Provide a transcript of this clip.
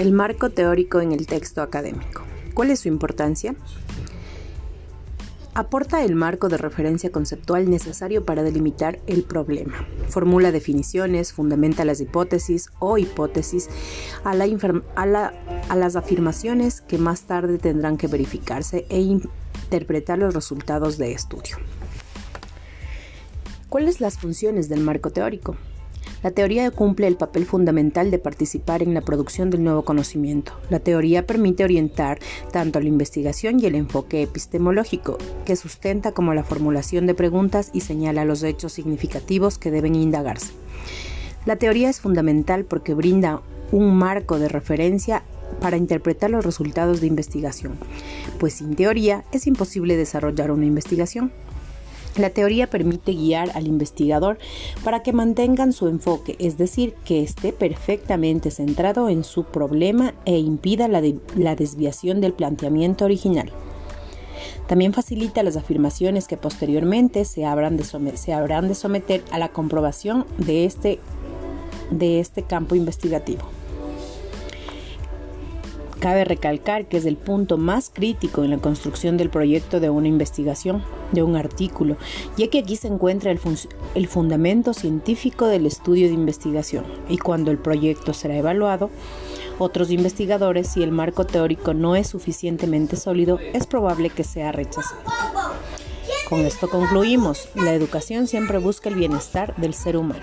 El marco teórico en el texto académico. ¿Cuál es su importancia? Aporta el marco de referencia conceptual necesario para delimitar el problema. Formula definiciones, fundamenta las hipótesis o hipótesis a, las afirmaciones que más tarde tendrán que verificarse e interpretar los resultados de estudio. ¿Cuáles las funciones del marco teórico? La teoría cumple el papel fundamental de participar en la producción del nuevo conocimiento. La teoría permite orientar tanto la investigación y el enfoque epistemológico, que sustenta como la formulación de preguntas y señala los hechos significativos que deben indagarse. La teoría es fundamental porque brinda un marco de referencia para interpretar los resultados de investigación, pues sin teoría es imposible desarrollar una investigación. La teoría permite guiar al investigador para que mantengan su enfoque, es decir, que esté perfectamente centrado en su problema e impida la, desviación del planteamiento original. También facilita las afirmaciones que posteriormente se habrán de, someter a la comprobación de este, este campo investigativo. Cabe recalcar que es el punto más crítico en la construcción del proyecto de una investigación, de un artículo, ya que aquí se encuentra el, fundamento científico del estudio de investigación y cuando el proyecto será evaluado, otros investigadores, si el marco teórico no es suficientemente sólido, es probable que sea rechazado. Con esto concluimos, la educación siempre busca el bienestar del ser humano.